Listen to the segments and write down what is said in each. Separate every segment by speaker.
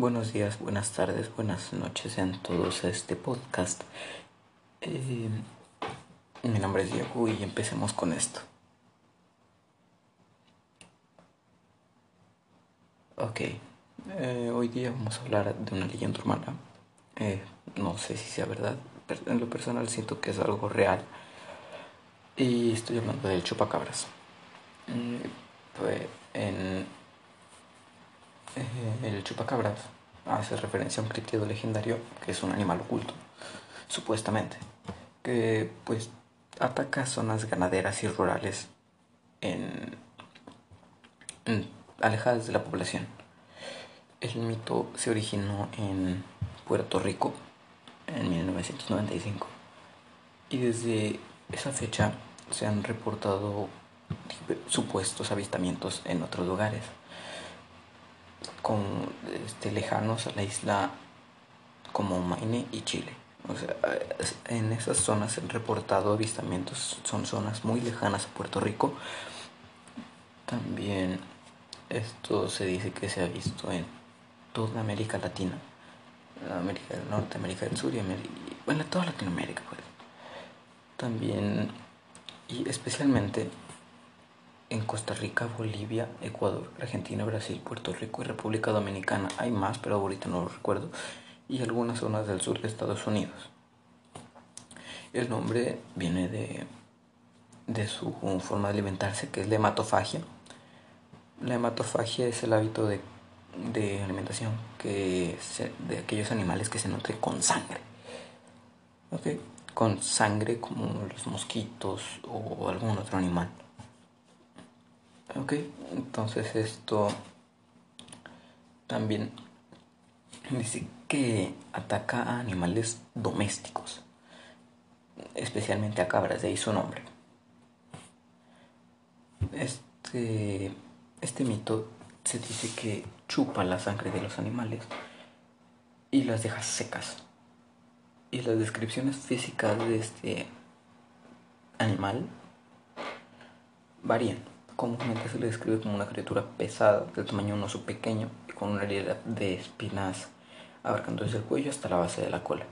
Speaker 1: Buenos días, buenas tardes, buenas noches en todos a este podcast. Eh, mi nombre es Diego y empecemos con esto. Ok, eh, hoy día vamos a hablar de una leyenda urbana. Eh, no sé si sea verdad, pero en lo personal siento que es algo real. Y estoy hablando del chupacabras. pues en el chupacabras hace referencia a un críptido legendario que es un animal oculto, supuestamente, que pues ataca zonas ganaderas y rurales en, alejadas de la población. El mito se originó en Puerto Rico en 1995 y desde esa fecha se han reportado supuestos avistamientos en otros lugares este, lejanos a la isla como Maine y Chile. O sea, en esas zonas han reportado avistamientos, son zonas muy lejanas a Puerto Rico. También esto se dice que se ha visto en toda América Latina, América del Norte, América del Sur y bueno, toda Latinoamérica. Pues. También y especialmente en Costa Rica, Bolivia, Ecuador, Argentina, Brasil, Puerto Rico y República Dominicana. Hay más, pero ahorita no lo recuerdo. Y algunas zonas del sur de Estados Unidos. El nombre viene de, de su forma de alimentarse, que es la hematofagia. La hematofagia es el hábito de, de alimentación que de aquellos animales que se nutren con sangre. ¿Okay? Con sangre como los mosquitos o algún otro animal. Ok, entonces esto también dice que ataca a animales domésticos, especialmente a cabras, de ahí su nombre. Este, este mito se dice que chupa la sangre de los animales y las deja secas. Y las descripciones físicas de este animal varían comúnmente se le describe como una criatura pesada, del tamaño de un oso pequeño y con una herida de espinas abarcando desde el cuello hasta la base de la cola.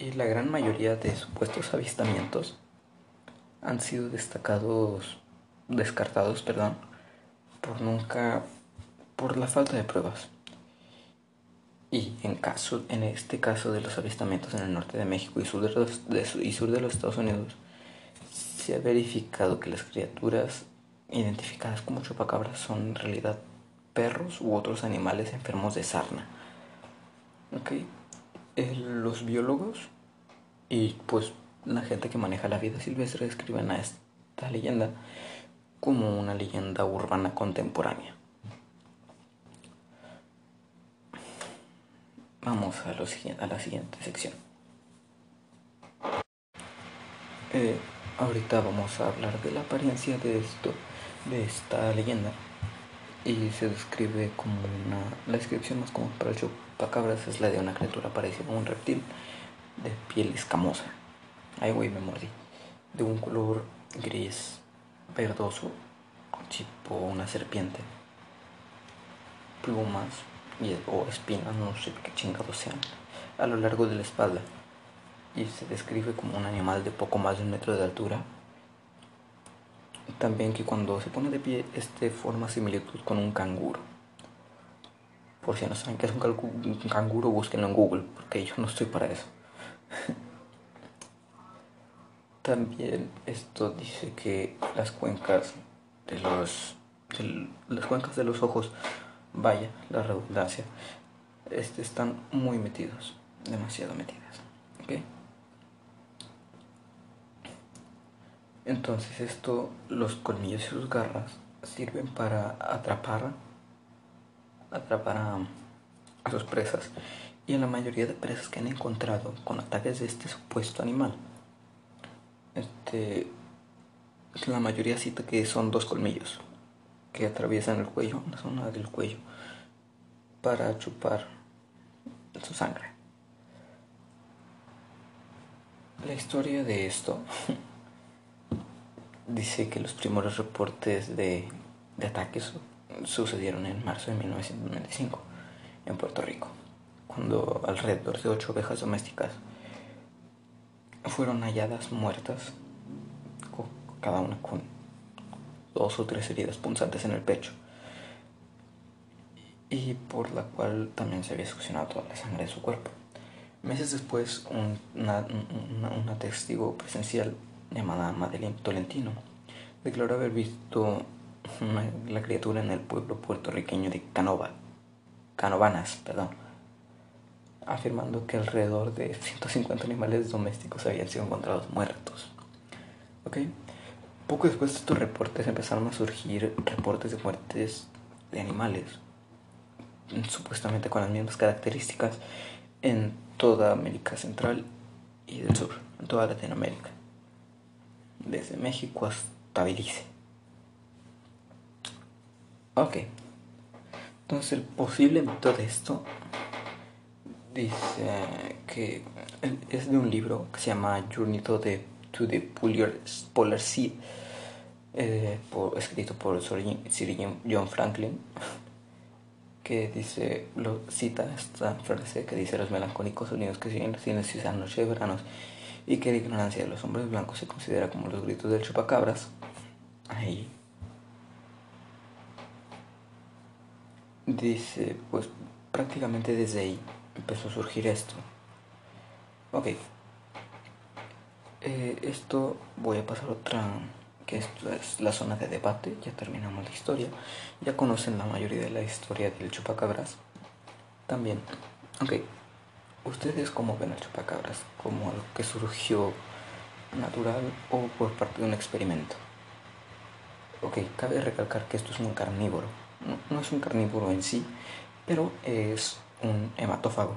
Speaker 1: Y la gran mayoría de supuestos avistamientos han sido destacados, descartados, perdón, por nunca, por la falta de pruebas. Y en, caso, en este caso de los avistamientos en el norte de México y sur de los, y sur de los Estados Unidos, se ha verificado que las criaturas identificadas como chupacabras son en realidad perros u otros animales enfermos de sarna. Okay. los biólogos y pues la gente que maneja la vida silvestre describen a esta leyenda como una leyenda urbana contemporánea. Vamos a, a la siguiente sección. Eh, ahorita vamos a hablar de la apariencia de esto, de esta leyenda. Y se describe como una. La descripción más común para el chupacabras es la de una criatura parecida a un reptil de piel escamosa. Ay, güey, me mordí. De un color gris verdoso, tipo una serpiente. Plumas o espinas, no sé qué chingados sean, a lo largo de la espalda y se describe como un animal de poco más de un metro de altura. También que cuando se pone de pie, este forma similitud con un canguro. Por si no saben qué es un, canguro, búsquenlo en Google, porque yo no estoy para eso. También esto dice que las cuencas de los las cuencas de los ojos vaya la redundancia, este, están muy metidos, demasiado metidas. Entonces esto, los colmillos y sus garras sirven para atrapar, atrapar a, a sus presas. Y en la mayoría de presas que han encontrado con ataques de este supuesto animal, este, la mayoría cita que son dos colmillos, que atraviesan el cuello, la zona del cuello, para chupar su sangre. La historia de esto dice que los primeros reportes de, de ataques sucedieron en marzo de 1995 en Puerto Rico, cuando alrededor de ocho ovejas domésticas fueron halladas muertas, cada una con dos o tres heridas punzantes en el pecho, y por la cual también se había succionado toda la sangre de su cuerpo. Meses después, una, testigo presencial llamada Madeleine Tolentino declaró haber visto la criatura en el pueblo puertorriqueño de Canova, Canovanas, perdón, afirmando que alrededor de 150 animales domésticos habían sido encontrados muertos. Poco después de estos reportes empezaron a surgir reportes de muertes de animales, supuestamente con las mismas características en toda América Central y del Sur, en toda Latinoamérica, desde México hasta Belice. Ok, entonces el posible mito de esto dice que es de un libro que se llama Journey to the, to the Polar Sea, eh, escrito por Sir John Franklin que dice, lo cita esta frase que dice los melancólicos unidos que siguen silencios noche de veranos y que la ignorancia de los hombres blancos se considera como los gritos del chupacabras. Ahí. Dice, pues prácticamente desde ahí empezó a surgir esto. Ok. Eh, esto voy a pasar otra que esto es la zona de debate, ya terminamos la historia, ya conocen la mayoría de la historia del chupacabras. También, ok, ¿ustedes cómo ven al chupacabras? ¿Como algo que surgió natural o por parte de un experimento? Ok, cabe recalcar que esto es un carnívoro, no, no es un carnívoro en sí, pero es un hematófago,